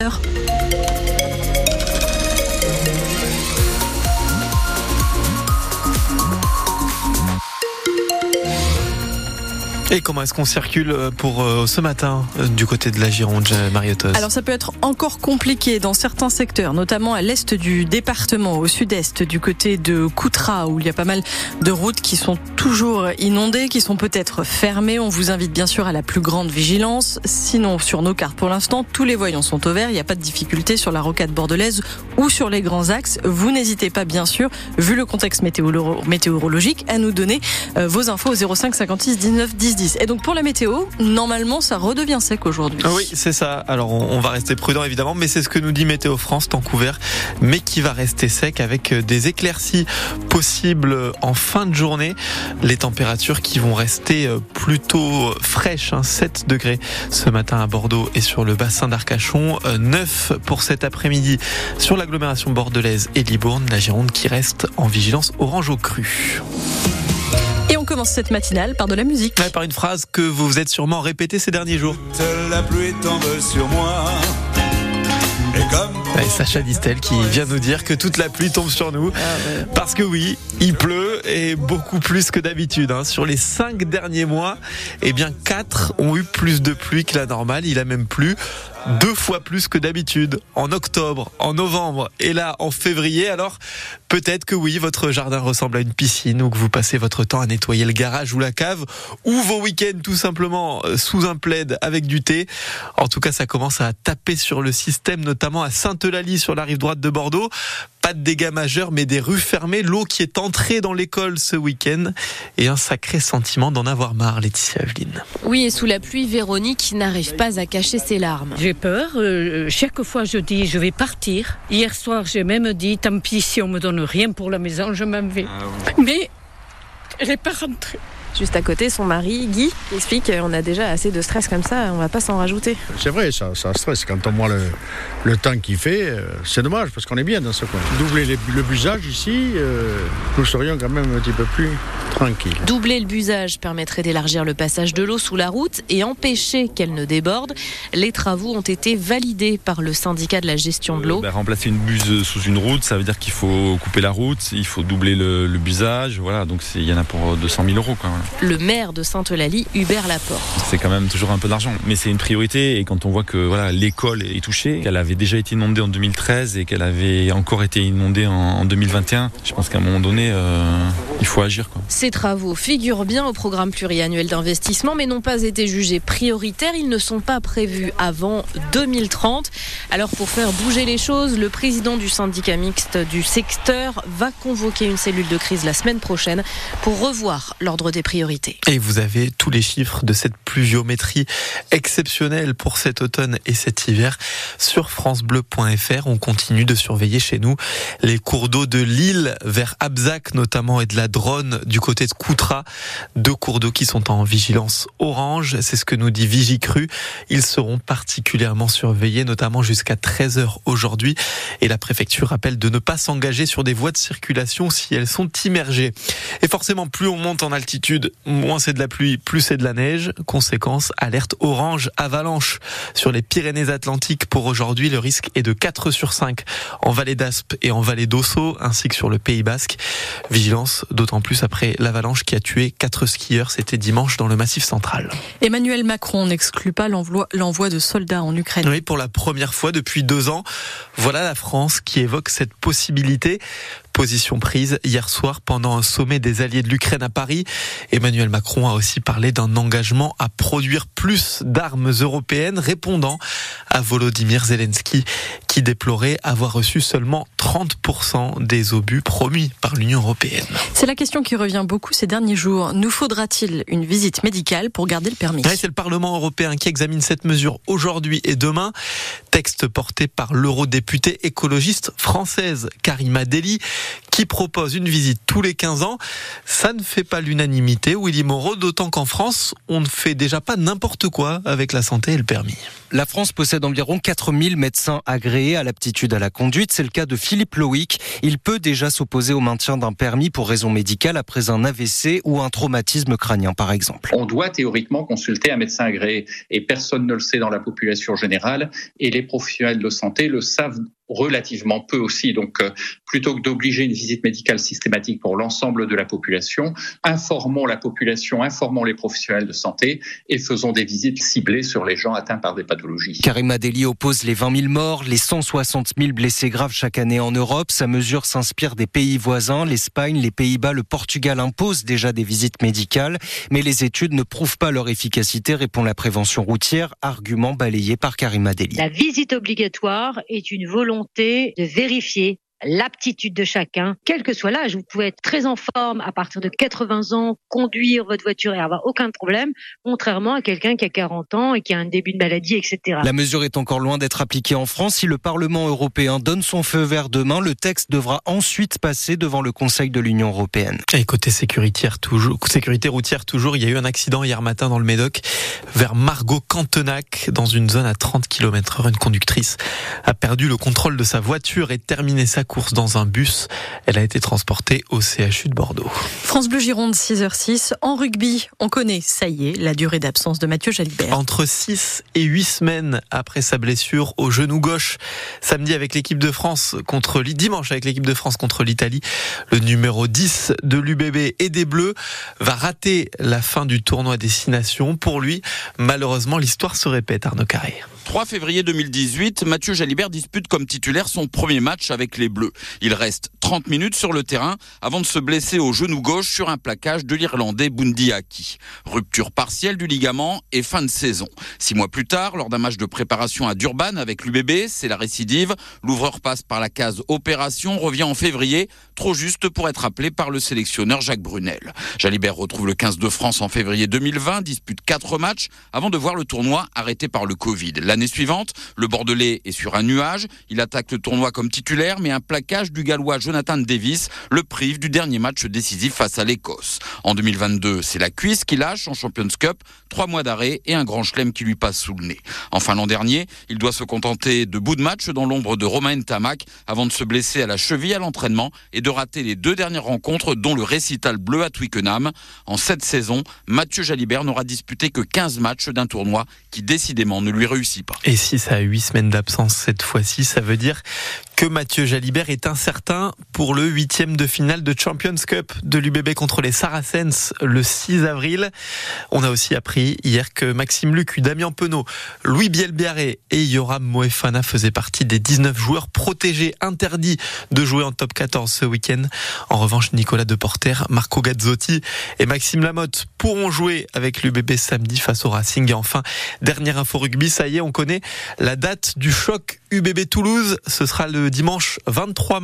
heure. Et comment est-ce qu'on circule euh, pour euh, ce matin euh, du côté de la Gironde, Mariotos Alors ça peut être encore compliqué dans certains secteurs, notamment à l'est du département, au sud-est, du côté de Coutras, où il y a pas mal de routes qui sont toujours inondées, qui sont peut-être fermées. On vous invite bien sûr à la plus grande vigilance. Sinon, sur nos cartes, pour l'instant, tous les voyants sont au vert. Il n'y a pas de difficulté sur la rocade bordelaise ou sur les grands axes. Vous n'hésitez pas, bien sûr, vu le contexte météorologique, à nous donner vos infos au 05 56 19 10 et donc pour la météo, normalement ça redevient sec aujourd'hui. Oui, c'est ça. Alors on, va rester prudent évidemment, mais c'est ce que nous dit Météo France, temps couvert, mais qui va rester sec avec euh, des éclaircies possibles en fin de journée. Les températures qui vont rester euh, plutôt fraîches, 7 hein, degrés ce matin à Bordeaux et sur le bassin d'Arcachon, 9 euh, pour cet après-midi sur l'agglomération bordelaise et Libourne, la Gironde qui reste en vigilance orange au cru. Et on commence cette matinale par de la musique. par une phrase que vous vous êtes sûrement répétée ces derniers jours. La pluie tombe sur moi. Et Sacha Distel qui vient nous dire que toute la pluie tombe sur nous. Ah Parce que oui, il pleut et beaucoup plus que d'habitude. Hein. Sur les cinq derniers mois, eh bien quatre ont eu plus de pluie que la normale. Il a même plu deux fois plus que d'habitude en octobre, en novembre et là en février. Alors peut-être que oui, votre jardin ressemble à une piscine ou que vous passez votre temps à nettoyer le garage ou la cave ou vos week-ends tout simplement euh, sous un plaid avec du thé. En tout cas, ça commence à taper sur le système, notamment à Sainte-Eulalie sur la rive droite de Bordeaux pas de dégâts majeurs, mais des rues fermées, l'eau qui est entrée dans l'école ce week-end et un sacré sentiment d'en avoir marre, Laetitia Aveline. Oui, et sous la pluie, Véronique n'arrive pas à cacher ses larmes. J'ai peur. Euh, chaque fois, je dis, je vais partir. Hier soir, j'ai même dit, tant pis si on me donne rien pour la maison, je m'en vais. Ah mais elle n'est pas rentrée. Juste à côté, son mari, Guy, explique on a déjà assez de stress comme ça, on va pas s'en rajouter. C'est vrai, ça, ça stresse. Quand on voit le, le temps qu'il fait, euh, c'est dommage parce qu'on est bien dans ce coin. Doubler le busage ici, euh, nous serions quand même un petit peu plus tranquilles. Doubler le busage permettrait d'élargir le passage de l'eau sous la route et empêcher qu'elle ne déborde. Les travaux ont été validés par le syndicat de la gestion de l'eau. Bah, remplacer une buse sous une route, ça veut dire qu'il faut couper la route, il faut doubler le, le busage, voilà, donc il y en a pour 200 000 euros. Quoi, Le maire de Sainte-Eulalie, Hubert Laporte. C'est quand même toujours un peu d'argent, mais c'est une priorité et quand on voit que voilà l'école est touchée, qu'elle avait déjà été inondée en 2013 et qu'elle avait encore été inondée en, 2021, je pense qu'à un moment donné, euh, il faut agir. Quoi. Ces travaux figurent bien au programme pluriannuel d'investissement, mais n'ont pas été jugés prioritaires. Ils ne sont pas prévus avant 2030. Alors pour faire bouger les choses, le président du syndicat mixte du secteur va convoquer une cellule de crise la semaine prochaine pour revoir l'ordre des priorités. Et vous avez tous les chiffres de cette pluviométrie exceptionnelle pour cet automne et cet hiver sur francebleu.fr. On continue de surveiller chez nous les cours d'eau de Lille vers Abzac notamment et de la Drône du côté de Coutras. Deux cours d'eau qui sont en vigilance orange. C'est ce que nous dit Vigicru. Ils seront particulièrement surveillés, notamment jusqu'à 13h aujourd'hui. Et la préfecture rappelle de ne pas s'engager sur des voies de circulation si elles sont immergées. Et forcément, plus on monte en altitude, moins c'est de la pluie, plus c'est de la neige. Conséquence, alerte orange avalanche sur les Pyrénées-Atlantiques pour aujourd'hui. Le risque est de 4 sur 5 en vallée d'Aspe et en vallée d'Osso, ainsi que sur le Pays Basque. Vigilance d'autant plus après l'avalanche qui a tué 4 skieurs. C'était dimanche dans le Massif central. Emmanuel Macron n'exclut pas l'envoi de soldats en Ukraine. Oui, pour la première fois depuis deux ans, voilà la France qui évoque cette possibilité position prise hier soir pendant un sommet des alliés de l'Ukraine à Paris. Emmanuel Macron a aussi parlé d'un engagement à produire plus d'armes européennes répondant à Volodymyr Zelensky qui déplorait avoir reçu seulement 30% des obus promis par l'Union européenne. C'est la question qui revient beaucoup ces derniers jours. Nous faudra-t-il une visite médicale pour garder le permis? C'est le Parlement européen qui examine cette mesure aujourd'hui et demain. Texte porté par l'eurodéputée écologiste française Karima Deli qui propose une visite tous les 15 ans. Ça ne fait pas l'unanimité, Willy Moreau, d'autant qu'en France, on ne fait déjà pas n'importe quoi avec la santé et le permis. La France possède environ 4000 médecins agréés à l'aptitude à la conduite. C'est le cas de Philippe Loïc. Il peut déjà s'opposer au maintien d'un permis pour raison médicale après un AVC ou un traumatisme crânien, par exemple. On doit théoriquement consulter un médecin agréé et personne ne le sait dans la population générale et les professionnels de santé le savent relativement peu aussi. Donc, euh, plutôt que d'obliger une visite médicale systématique pour l'ensemble de la population, informons la population, informons les professionnels de santé et faisons des visites ciblées sur les gens atteints par des pathologies. Karim Adeli oppose les 20 000 morts, les 160 000 blessés graves chaque année en Europe. Sa mesure s'inspire des pays voisins. L'Espagne, les Pays-Bas, le Portugal imposent déjà des visites médicales, mais les études ne prouvent pas leur efficacité, répond la prévention routière, argument balayé par Karim Adeli. La visite obligatoire est une volonté de vérifier l'aptitude de chacun, quel que soit l'âge. Vous pouvez être très en forme à partir de 80 ans, conduire votre voiture et avoir aucun problème, contrairement à quelqu'un qui a 40 ans et qui a un début de maladie, etc. La mesure est encore loin d'être appliquée en France. Si le Parlement européen donne son feu vert demain, le texte devra ensuite passer devant le Conseil de l'Union européenne. Et côté sécurité, toujours, sécurité routière, toujours, il y a eu un accident hier matin dans le Médoc, vers Margot-Cantenac, dans une zone à 30 km heure. Une conductrice a perdu le contrôle de sa voiture et terminé sa course dans un bus. Elle a été transportée au CHU de Bordeaux. France Bleu Gironde 6h06. En rugby, on connaît, ça y est, la durée d'absence de Mathieu Jalibert. Entre 6 et 8 semaines après sa blessure au genou gauche, samedi avec l'équipe de France contre dimanche avec l'équipe de France contre l'Italie, le numéro 10 de l'UBB et des Bleus va rater la fin du tournoi Destination. Pour lui, malheureusement, l'histoire se répète, Arnaud Carré. 3 février 2018, Mathieu Jalibert dispute comme titulaire son premier match avec les Bleus. Il reste 30 minutes sur le terrain avant de se blesser au genou gauche sur un plaquage de l'Irlandais Bundy Aki. Rupture partielle du ligament et fin de saison. Six mois plus tard, lors d'un match de préparation à Durban avec l'UBB, c'est la récidive. L'ouvreur passe par la case opération, revient en février, trop juste pour être appelé par le sélectionneur Jacques Brunel. Jalibert retrouve le 15 de France en février 2020, dispute quatre matchs avant de voir le tournoi arrêté par le Covid. L'année suivante, le Bordelais est sur un nuage. Il attaque le tournoi comme titulaire, mais un plaquage du Gallois Jonathan Davis le prive du dernier match décisif face à l'Écosse. En 2022, c'est la cuisse qui lâche en Champions Cup, trois mois d'arrêt et un grand chelem qui lui passe sous le nez. Enfin, l'an dernier, il doit se contenter de bouts de match dans l'ombre de Romain Tamac avant de se blesser à la cheville à l'entraînement et de rater les deux dernières rencontres, dont le récital bleu à Twickenham. En cette saison, Mathieu Jalibert n'aura disputé que 15 matchs d'un tournoi qui décidément ne lui réussit et si ça a huit semaines d'absence cette fois-ci, ça veut dire que Mathieu Jalibert est incertain pour le huitième de finale de Champions Cup de l'UBB contre les Saracens le 6 avril. On a aussi appris hier que Maxime Lucu, Damien Penaud, Louis Bielbiaré et Yoram Moefana faisaient partie des 19 joueurs protégés, interdits de jouer en top 14 ce week-end. En revanche, Nicolas Deporter, Marco Gazzotti et Maxime Lamotte pourront jouer avec l'UBB samedi face au Racing. Et enfin, dernière info rugby, ça y est, on connaît la date du choc UBB Toulouse. Ce sera le dimanche 23 mars.